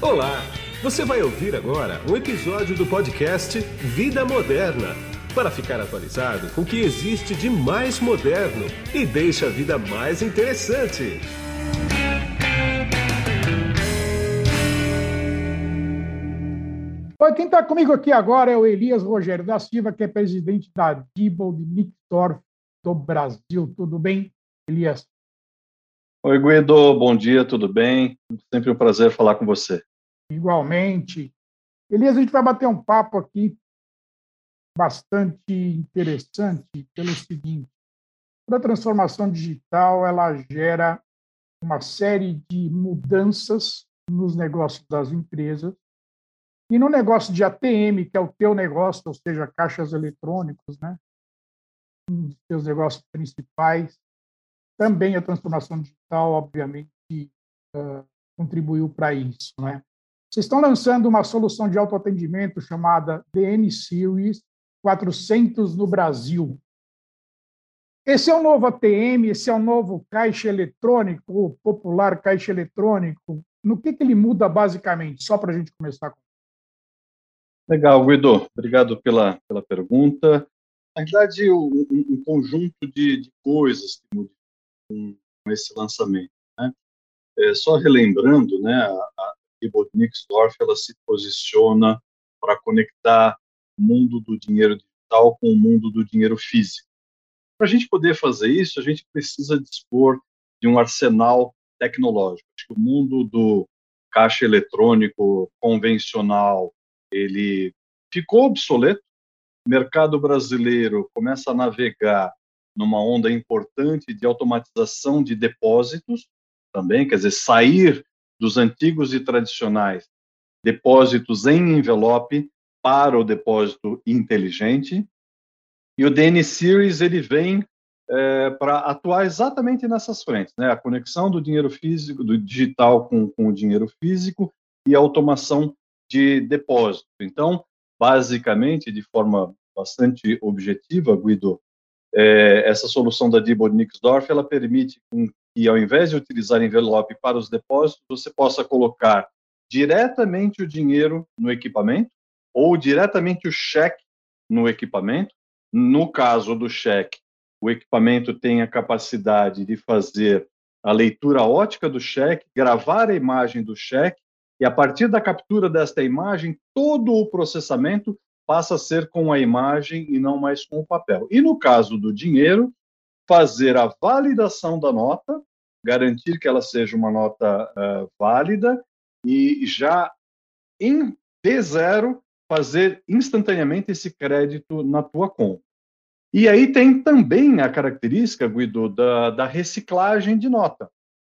Olá! Você vai ouvir agora um episódio do podcast Vida Moderna para ficar atualizado com o que existe de mais moderno e deixa a vida mais interessante. Oi, quem está comigo aqui agora é o Elias Rogério da Silva, que é presidente da Diebold Nixdorf do Brasil. Tudo bem, Elias? Oi, Guido, bom dia, tudo bem? Sempre um prazer falar com você. Igualmente. Elias, a gente vai bater um papo aqui bastante interessante pelo seguinte: a transformação digital ela gera uma série de mudanças nos negócios das empresas e no negócio de ATM, que é o teu negócio, ou seja, caixas eletrônicos, né? Um dos teus negócios principais, também a transformação digital, obviamente, uh, contribuiu para isso, né? Vocês estão lançando uma solução de autoatendimento chamada DN Series 400 no Brasil. Esse é o novo ATM, esse é o novo caixa eletrônico, o popular caixa eletrônico. No que, que ele muda basicamente? Só para a gente começar com. Legal, Guido. Obrigado pela, pela pergunta. Na verdade, um, um conjunto de, de, coisas que mudam com, esse lançamento. Né? É, só relembrando, né, a Nixdorf ela se posiciona para conectar o mundo do dinheiro digital com o mundo do dinheiro físico. Para a gente poder fazer isso, a gente precisa dispor de um arsenal tecnológico. Acho que o mundo do caixa eletrônico convencional ele ficou obsoleto. O mercado brasileiro começa a navegar numa onda importante de automatização de depósitos também, quer dizer, sair dos antigos e tradicionais depósitos em envelope para o depósito inteligente. E o DN Series ele vem é, para atuar exatamente nessas frentes, né? A conexão do dinheiro físico, do digital com, com o dinheiro físico e a automação de depósito. Então, basicamente, de forma bastante objetiva, Guido, é, essa solução da Diebold Nixdorf ela permite que, ao invés de utilizar envelope para os depósitos, você possa colocar diretamente o dinheiro no equipamento ou diretamente o cheque no equipamento. No caso do cheque, o equipamento tem a capacidade de fazer a leitura ótica do cheque, gravar a imagem do cheque e a partir da captura desta imagem, todo o processamento passa a ser com a imagem e não mais com o papel. E no caso do dinheiro, fazer a validação da nota, garantir que ela seja uma nota uh, válida e já em D0 fazer instantaneamente esse crédito na tua conta. E aí tem também a característica, Guido, da, da reciclagem de nota,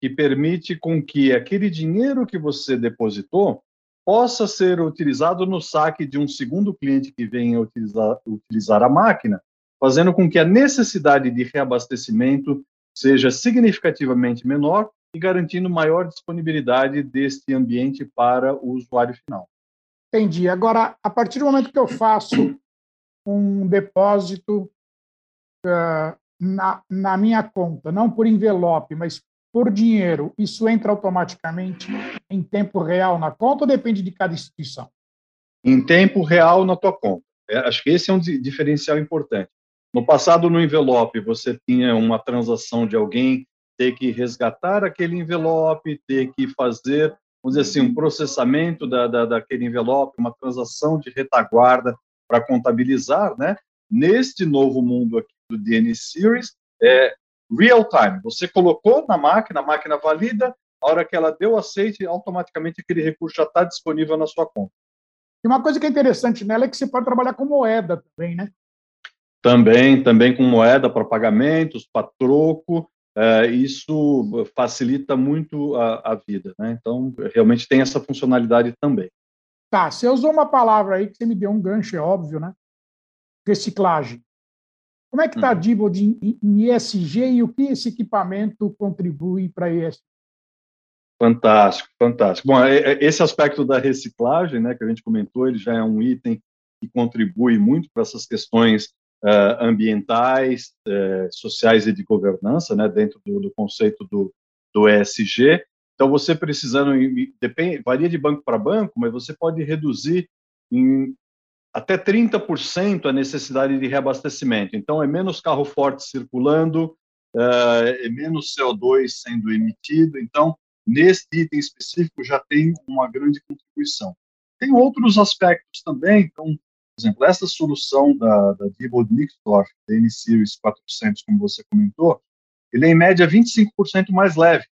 que permite com que aquele dinheiro que você depositou possa ser utilizado no saque de um segundo cliente que venha utilizar, utilizar a máquina, fazendo com que a necessidade de reabastecimento seja significativamente menor e garantindo maior disponibilidade deste ambiente para o usuário final. Entendi. Agora, a partir do momento que eu faço um depósito uh, na, na minha conta, não por envelope, mas por dinheiro, isso entra automaticamente em tempo real na conta ou depende de cada instituição? Em tempo real na tua conta. É, acho que esse é um diferencial importante. No passado, no envelope, você tinha uma transação de alguém ter que resgatar aquele envelope, ter que fazer, vamos dizer assim, um processamento da, da daquele envelope, uma transação de retaguarda para contabilizar, né? Neste novo mundo aqui do DN Series, é, real time. Você colocou na máquina, a máquina valida, a hora que ela deu aceite, automaticamente aquele recurso já está disponível na sua conta. E uma coisa que é interessante nela é que você pode trabalhar com moeda também, né? Também, também com moeda para pagamentos, para troco. É, isso facilita muito a, a, vida, né? Então, realmente tem essa funcionalidade também. Tá, você usou uma palavra aí que você me deu um gancho, é óbvio, né? Reciclagem. Como é que está a uhum. Diebold em, em ESG e o que esse equipamento contribui para ESG? Fantástico, fantástico. Bom, é, é, esse aspecto da reciclagem, né, que a gente comentou, ele já é um item que contribui muito para essas questões uh, ambientais, uh, sociais e de governança, né, dentro do, do conceito do, do ESG. Então, você precisando, depende, varia de banco para banco, mas você pode reduzir em até 30% a necessidade de reabastecimento. Então, é menos carro forte circulando, é menos CO2 sendo emitido. Então, nesse item específico, já tem uma grande contribuição. Tem outros aspectos também. Então, exemplo, essa solução da, da Diebold Nixdorf, da N-Series 400, como você comentou, ele é em média 25% mais leve.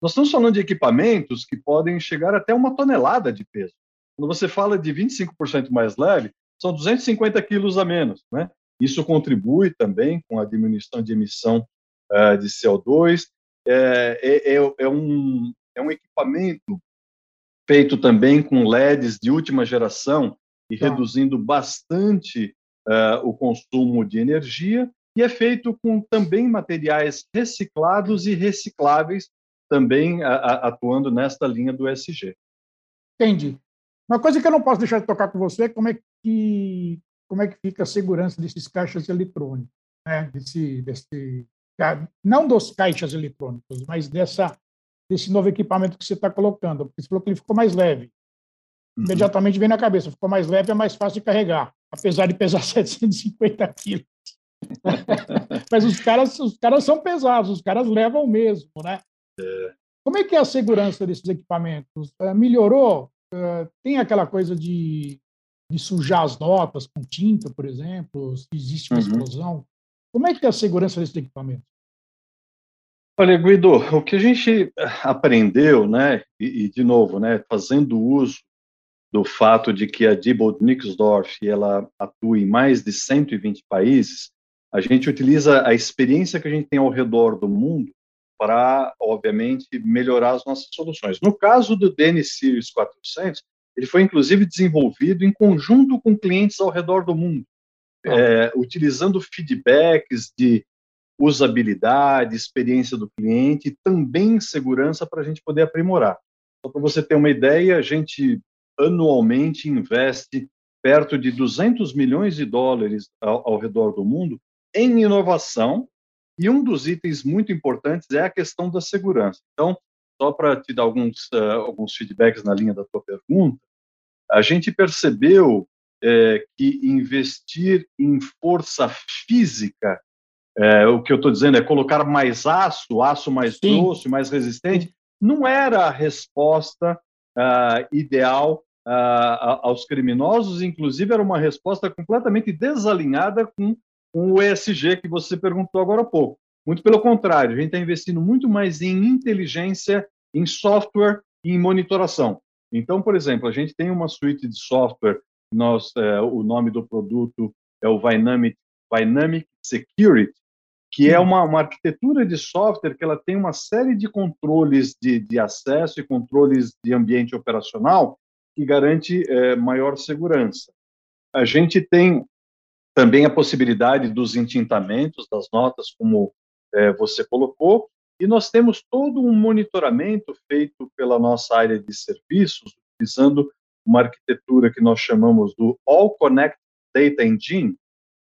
Nós estamos falando de equipamentos que podem chegar até uma tonelada de peso. Quando você fala de 25% mais leve, são 250 quilos a menos. Né? Isso contribui também com a diminuição de emissão uh, de CO2. É, é, é, é, um, é um equipamento feito também com LEDs de última geração e tá. reduzindo bastante uh, o consumo de energia. E é feito com também materiais reciclados e recicláveis, também a, a, atuando nesta linha do SG. Entendi. Uma coisa que eu não posso deixar de tocar com você é como é que, como é que fica a segurança desses caixas eletrônicos, né? desse, desse, não dos caixas eletrônicos, mas dessa, desse novo equipamento que você está colocando. Porque você falou que ele ficou mais leve. Imediatamente vem na cabeça, ficou mais leve, é mais fácil de carregar, apesar de pesar 750 quilos. mas os caras, os caras são pesados, os caras levam mesmo, né? É. Como é que é a segurança desses equipamentos? Uh, melhorou? Uh, tem aquela coisa de, de, sujar as notas com tinta, por exemplo? Se existe uma uhum. explosão? Como é que é a segurança desses equipamentos? Olha, Guido, o que a gente aprendeu, né, e, e de novo, né, fazendo uso do fato de que a Diebold Nixdorf ela atua em mais de 120 países, a gente utiliza a experiência que a gente tem ao redor do mundo para, obviamente, melhorar as nossas soluções. No caso do DN Series 400, ele foi inclusive desenvolvido em conjunto com clientes ao redor do mundo, ah. é, utilizando feedbacks de usabilidade, experiência do cliente e também segurança para a gente poder aprimorar. Só para você ter uma ideia, a gente anualmente investe perto de 200 milhões de dólares ao, ao redor do mundo em inovação e um dos itens muito importantes é a questão da segurança. Então, só para te dar alguns, uh, alguns feedbacks na linha da tua pergunta, a gente percebeu é, que investir em força física, é, o que eu estou dizendo é colocar mais aço, aço mais Sim. grosso, mais resistente, não era a resposta uh, ideal aos criminosos, inclusive era uma resposta completamente desalinhada com com o ESG que você perguntou agora há pouco. Muito pelo contrário, a gente está investindo muito mais em inteligência, em software e em monitoração. Então, por exemplo, a gente tem uma suíte de software, nós, é, o nome do produto é o Dynamic, Dynamic Security, que é uma, uma, arquitetura de software que ela tem uma série de controles de, de acesso e controles de ambiente operacional que garante é, maior segurança. A gente tem também a possibilidade dos entintamentos das notas, como é, você colocou, e nós temos todo um monitoramento feito pela nossa área de serviços, utilizando uma arquitetura que nós chamamos do All Connect Data Engine,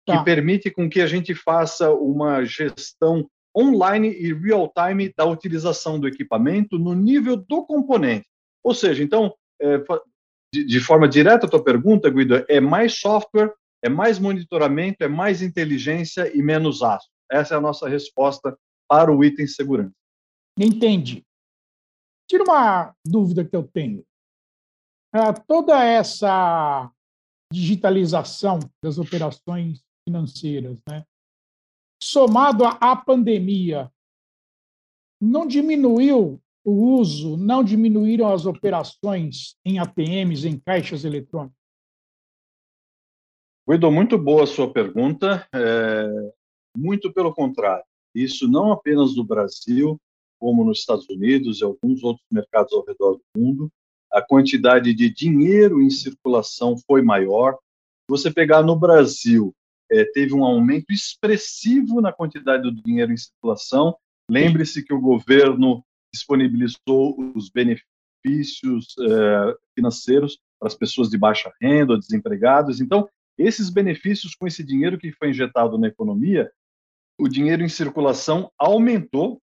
tá. que permite com que a gente faça uma gestão online e real-time da utilização do equipamento no nível do componente. Ou seja, então, é, de, de, forma direta a tua pergunta, Guido, é mais software é mais monitoramento, é mais inteligência e menos aço. Essa é a nossa resposta para o item segurança. Entendi. Tira uma dúvida que eu tenho. É, toda essa digitalização das operações financeiras, né? somado à pandemia, não diminuiu o uso, não diminuíram as operações em ATMs, em caixas eletrônicos? Guido, muito boa a sua pergunta. É, muito pelo contrário. Isso não apenas no Brasil, como nos Estados Unidos e alguns outros mercados ao redor do mundo. A quantidade de dinheiro em circulação foi maior. Se você pegar no Brasil, é, teve um aumento expressivo na quantidade do dinheiro em circulação. Lembre-se que o governo disponibilizou os benefícios é, financeiros para as pessoas de baixa renda, desempregados. Então, esses benefícios com esse dinheiro que foi injetado na economia, o dinheiro em circulação aumentou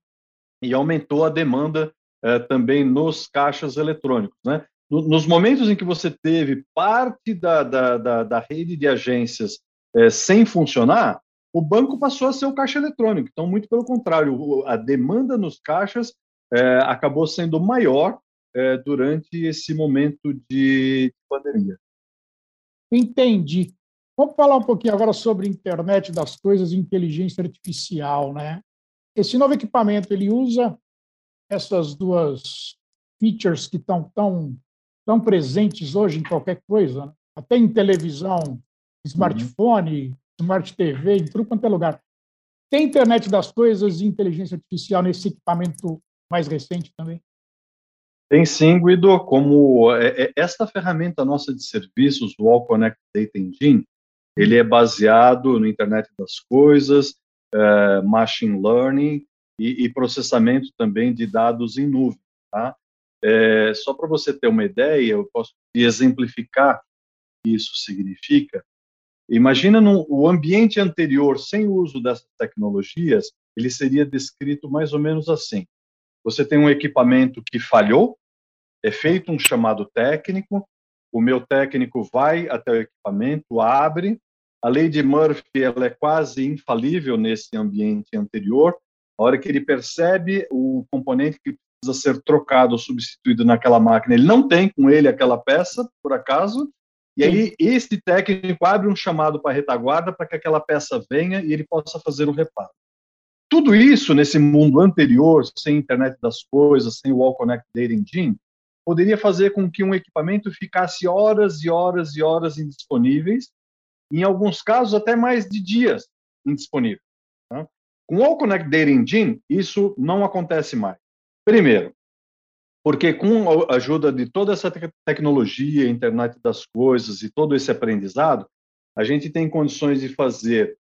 e aumentou a demanda é, também nos caixas eletrônicos. Né? Nos momentos em que você teve parte da, da, da, da rede de agências é, sem funcionar, o banco passou a ser o caixa eletrônico. Então, muito pelo contrário, a demanda nos caixas é, acabou sendo maior é, durante esse momento de pandemia. Entendi. Vamos falar um pouquinho agora sobre internet das coisas e inteligência artificial, né? Esse novo equipamento ele usa essas duas features que estão tão, tão presentes hoje em qualquer coisa, né? até em televisão, smartphone, uhum. smart TV, em tudo quanto é lugar. Tem internet das coisas e inteligência artificial nesse equipamento mais recente também? Tem sim, Guido, como é, é, esta ferramenta nossa de serviços, o All Connect Data Engine, ele é baseado no Internet das Coisas, é, Machine Learning e, e, processamento também de dados em nuvem. Tá? É, só para você ter uma ideia, eu posso exemplificar o que isso significa. Imagina no, o ambiente anterior, sem o uso dessas tecnologias, ele seria descrito mais ou menos assim. Você tem um equipamento que falhou, é feito um chamado técnico, o meu técnico vai até o equipamento, abre. A lei de Murphy ela é quase infalível nesse ambiente anterior. A hora que ele percebe o componente que precisa ser trocado ou substituído naquela máquina, ele não tem com ele aquela peça, por acaso, e aí este técnico abre um chamado para a retaguarda para que aquela peça venha e ele possa fazer o reparo. Tudo isso nesse mundo anterior, sem internet das coisas, sem o All Connect Data Engine, poderia fazer com que um equipamento ficasse horas e horas e horas indisponíveis, em alguns casos até mais de dias indisponível. Tá? Com o All Connect Data Engine, isso não acontece mais. Primeiro, porque com a ajuda de toda essa te tecnologia, internet das coisas e todo esse aprendizado, a gente tem condições de fazer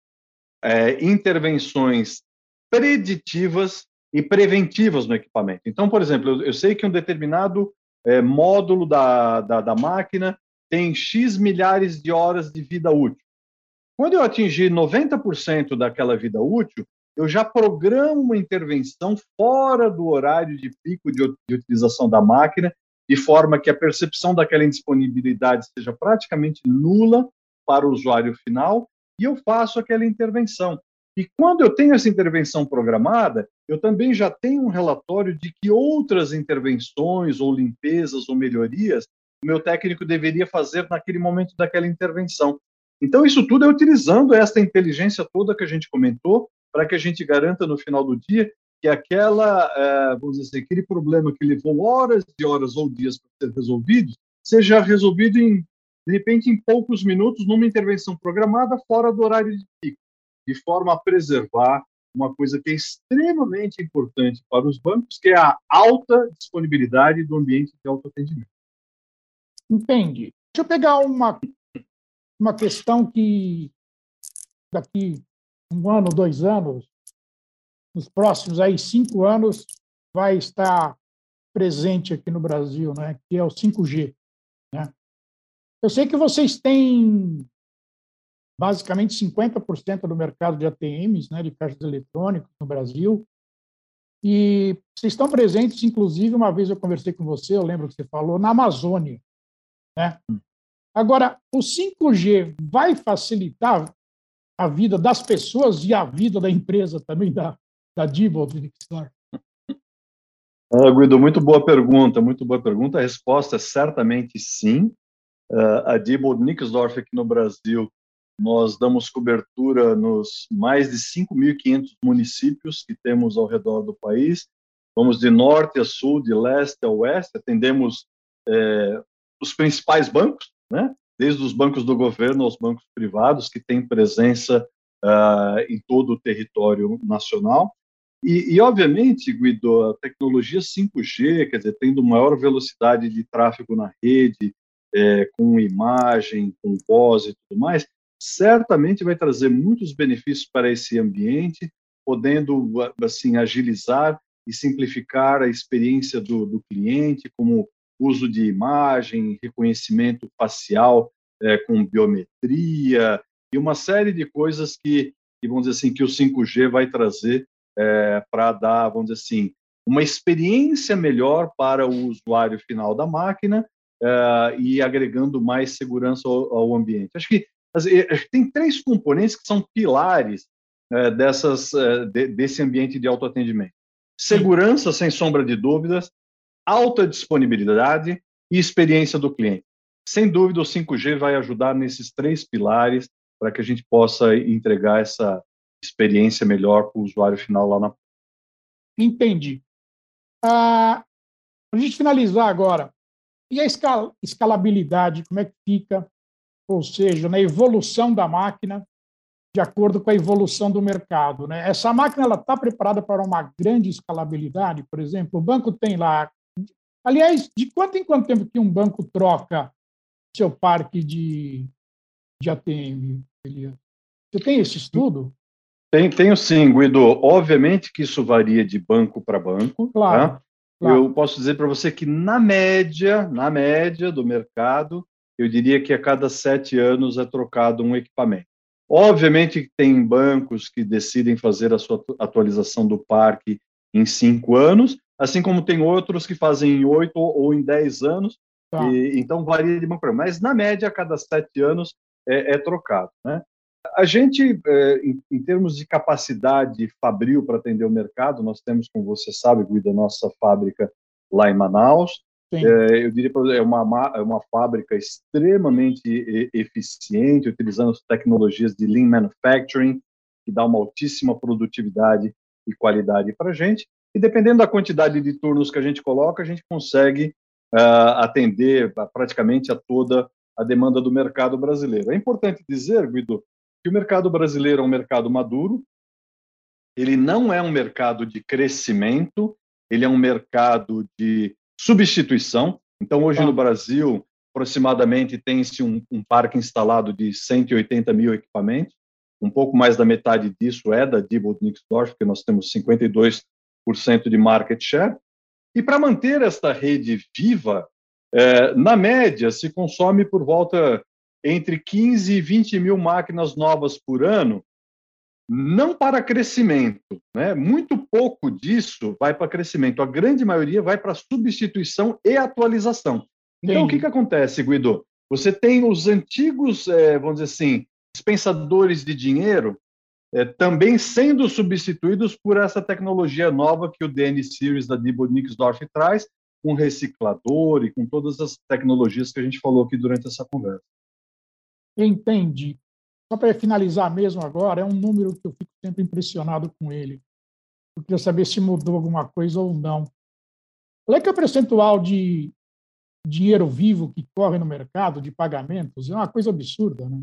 é, intervenções preditivas e preventivas no equipamento. Então, por exemplo, eu, eu sei que um determinado é, módulo da, da, da máquina tem X milhares de horas de vida útil. Quando eu atingir 90% daquela vida útil, eu já programo uma intervenção fora do horário de pico de, de, utilização da máquina, de forma que a percepção daquela indisponibilidade seja praticamente nula para o usuário final, e eu faço aquela intervenção. E quando eu tenho essa intervenção programada, eu também já tenho um relatório de que outras intervenções ou limpezas ou melhorias o meu técnico deveria fazer naquele momento daquela intervenção. Então, isso tudo é utilizando esta inteligência toda que a gente comentou, para que a gente garanta no final do dia que aquela, é, vamos dizer, aquele problema que levou horas e horas ou dias para ser resolvido, seja resolvido em, de repente, em poucos minutos, numa intervenção programada fora do horário de pico de forma a preservar uma coisa que é extremamente importante para os bancos, que é a alta disponibilidade do ambiente de autoatendimento. Entendi. Deixa eu pegar uma, uma questão que daqui um ano, dois anos, nos próximos aí cinco anos, vai estar presente aqui no Brasil, né? que é o 5G. Né? Eu sei que vocês têm basicamente 50% do mercado de ATMs, né, de caixas eletrônicos no Brasil. E vocês estão presentes, inclusive, uma vez eu conversei com você, eu lembro que você falou, na Amazônia. Né? Hum. Agora, o 5G vai facilitar a vida das pessoas e a vida da empresa também, da, da Diebold Nixdorf? Ah, Guido, muito boa pergunta, muito boa pergunta. A resposta é certamente sim. Uh, a Diebold Nixdorf aqui no Brasil nós damos cobertura nos mais de 5.500 municípios que temos ao redor do país. Vamos de norte a sul, de leste a oeste, atendemos é, os principais bancos, né? desde os bancos do governo aos bancos privados, que têm presença uh, em todo o território nacional. E, e, obviamente, Guido, a tecnologia 5G, quer dizer, tendo maior velocidade de tráfego na rede, é, com imagem, com voz e tudo mais, certamente vai trazer muitos benefícios para esse ambiente, podendo assim agilizar e simplificar a experiência do, do cliente, como uso de imagem, reconhecimento facial é, com biometria e uma série de coisas que, que, vamos dizer assim, que o 5G vai trazer é, para dar, vamos dizer assim, uma experiência melhor para o usuário final da máquina uh, e agregando mais segurança ao, ao ambiente. Acho que tem três componentes que são pilares uh, dessas, uh, de, desse ambiente de autoatendimento. Segurança, sem sombra de dúvidas, alta disponibilidade e experiência do cliente. Sem dúvida, o 5G vai ajudar nesses três pilares para que a gente possa entregar essa experiência melhor para o usuário final lá na Entendi. Ah, para a gente finalizar agora, e a escal escalabilidade, como é que fica? Ou seja, na evolução da máquina, de acordo com a evolução do mercado. Né? Essa máquina está preparada para uma grande escalabilidade, por exemplo, o banco tem lá. Aliás, de quanto em quanto tempo que um banco troca seu parque de, de ATM? Você tem esse estudo? Tem, tenho sim, Guido. Obviamente que isso varia de banco para banco. Claro. Tá? claro. Eu posso dizer para você que, na média, na média do mercado, eu diria que a cada sete anos é trocado um equipamento. Obviamente tem bancos que decidem fazer a sua atualização do parque em cinco anos, assim como tem outros que fazem em oito ou em dez anos. Tá. E, então varia de banco para mas na média a cada sete anos é, é trocado. Né? A gente, é, em, em, termos de capacidade fabril para atender o mercado, nós temos, como você sabe, Guido, a nossa fábrica lá em Manaus. É, eu diria é uma, é uma fábrica extremamente eficiente, utilizando as tecnologias de Lean Manufacturing, que dá uma altíssima produtividade e qualidade para a gente. E dependendo da quantidade de turnos que a gente coloca, a gente consegue uh, atender praticamente a toda a demanda do mercado brasileiro. É importante dizer, Guido, que o mercado brasileiro é um mercado maduro, ele não é um mercado de crescimento, ele é um mercado de substituição. Então, hoje no Brasil, aproximadamente tem-se um, um, parque instalado de 180 mil equipamentos. Um pouco mais da metade disso é da Diebold Nixdorf, porque nós temos 52% de market share. E para manter esta rede viva, é, na média, se consome por volta entre 15 e 20 mil máquinas novas por ano, não para crescimento, né? Muito pouco disso vai para crescimento. A grande maioria vai para substituição e atualização. Então, Sim. o que, que acontece, Guido? Você tem os antigos, é, vamos dizer assim, dispensadores de dinheiro é, também sendo substituídos por essa tecnologia nova que o DN Series da Diebold Nixdorf traz, com reciclador e com todas as tecnologias que a gente falou aqui durante essa conversa. Entendi. Só para finalizar mesmo agora, é um número que eu fico sempre impressionado com ele. Eu queria saber se mudou alguma coisa ou não. Qual é que é o percentual de dinheiro vivo que corre no mercado de pagamentos? É uma coisa absurda, né?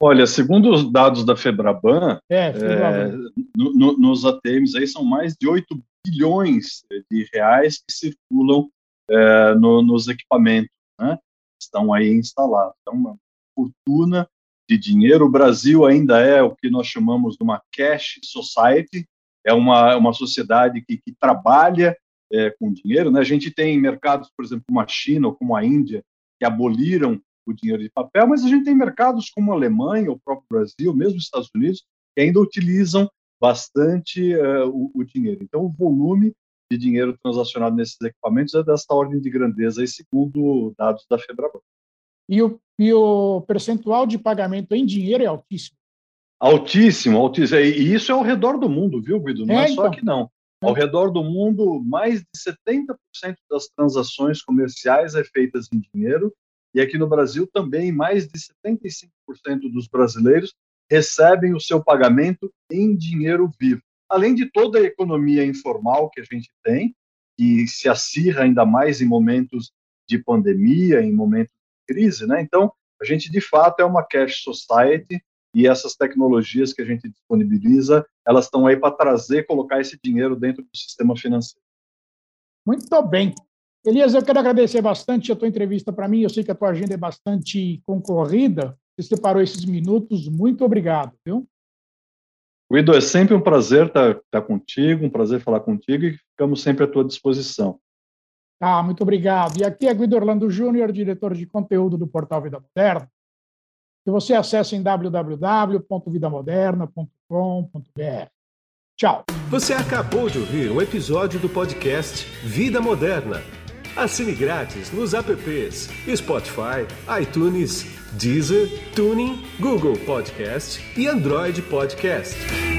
Olha, segundo os dados da Febraban, é, Febraban. É, no, no, nos ATMs aí são mais de 8 bilhões de reais que circulam é, no, nos equipamentos, né? Estão aí instalados. Então, uma fortuna de dinheiro. O Brasil ainda é o que nós chamamos de uma cash society, é uma, uma sociedade que, que trabalha é, com dinheiro. Né? A gente tem mercados, por exemplo, como a China ou como a Índia, que aboliram o dinheiro de papel, mas a gente tem mercados como a Alemanha, o próprio Brasil, mesmo os Estados Unidos, que ainda utilizam bastante uh, o, o, dinheiro. Então, o volume de dinheiro transacionado nesses equipamentos é desta ordem de grandeza, segundo dados da Febraban. E o, e o percentual de pagamento em dinheiro é altíssimo. Altíssimo, altíssimo. E isso é ao redor do mundo, viu, Guido? Não é, é só então. aqui não. Ao redor do mundo, mais de 70% das transações comerciais é feitas em dinheiro e aqui no Brasil também mais de 75% dos brasileiros recebem o seu pagamento em dinheiro vivo. Além de toda a economia informal que a gente tem, que se acirra ainda mais em momentos de pandemia, em momentos crise, né? Então, a gente de fato é uma cash society e essas tecnologias que a gente disponibiliza, elas estão aí para trazer, colocar esse dinheiro dentro do sistema financeiro. Muito bem. Elias, eu quero agradecer bastante a tua entrevista para mim. Eu sei que a tua agenda é bastante concorrida. Você separou esses minutos. Muito obrigado, viu? Guido, é sempre um prazer estar, estar contigo, um prazer falar contigo e ficamos sempre à tua disposição. Ah, muito obrigado. E aqui é Guido Orlando Júnior, diretor de conteúdo do portal Vida Moderna, que você acessa em www.vidamoderna.com.br. Tchau. Você acabou de ouvir um episódio do podcast Vida Moderna. Assine grátis nos apps Spotify, iTunes, Deezer, Tuning, Google Podcast e Android Podcast.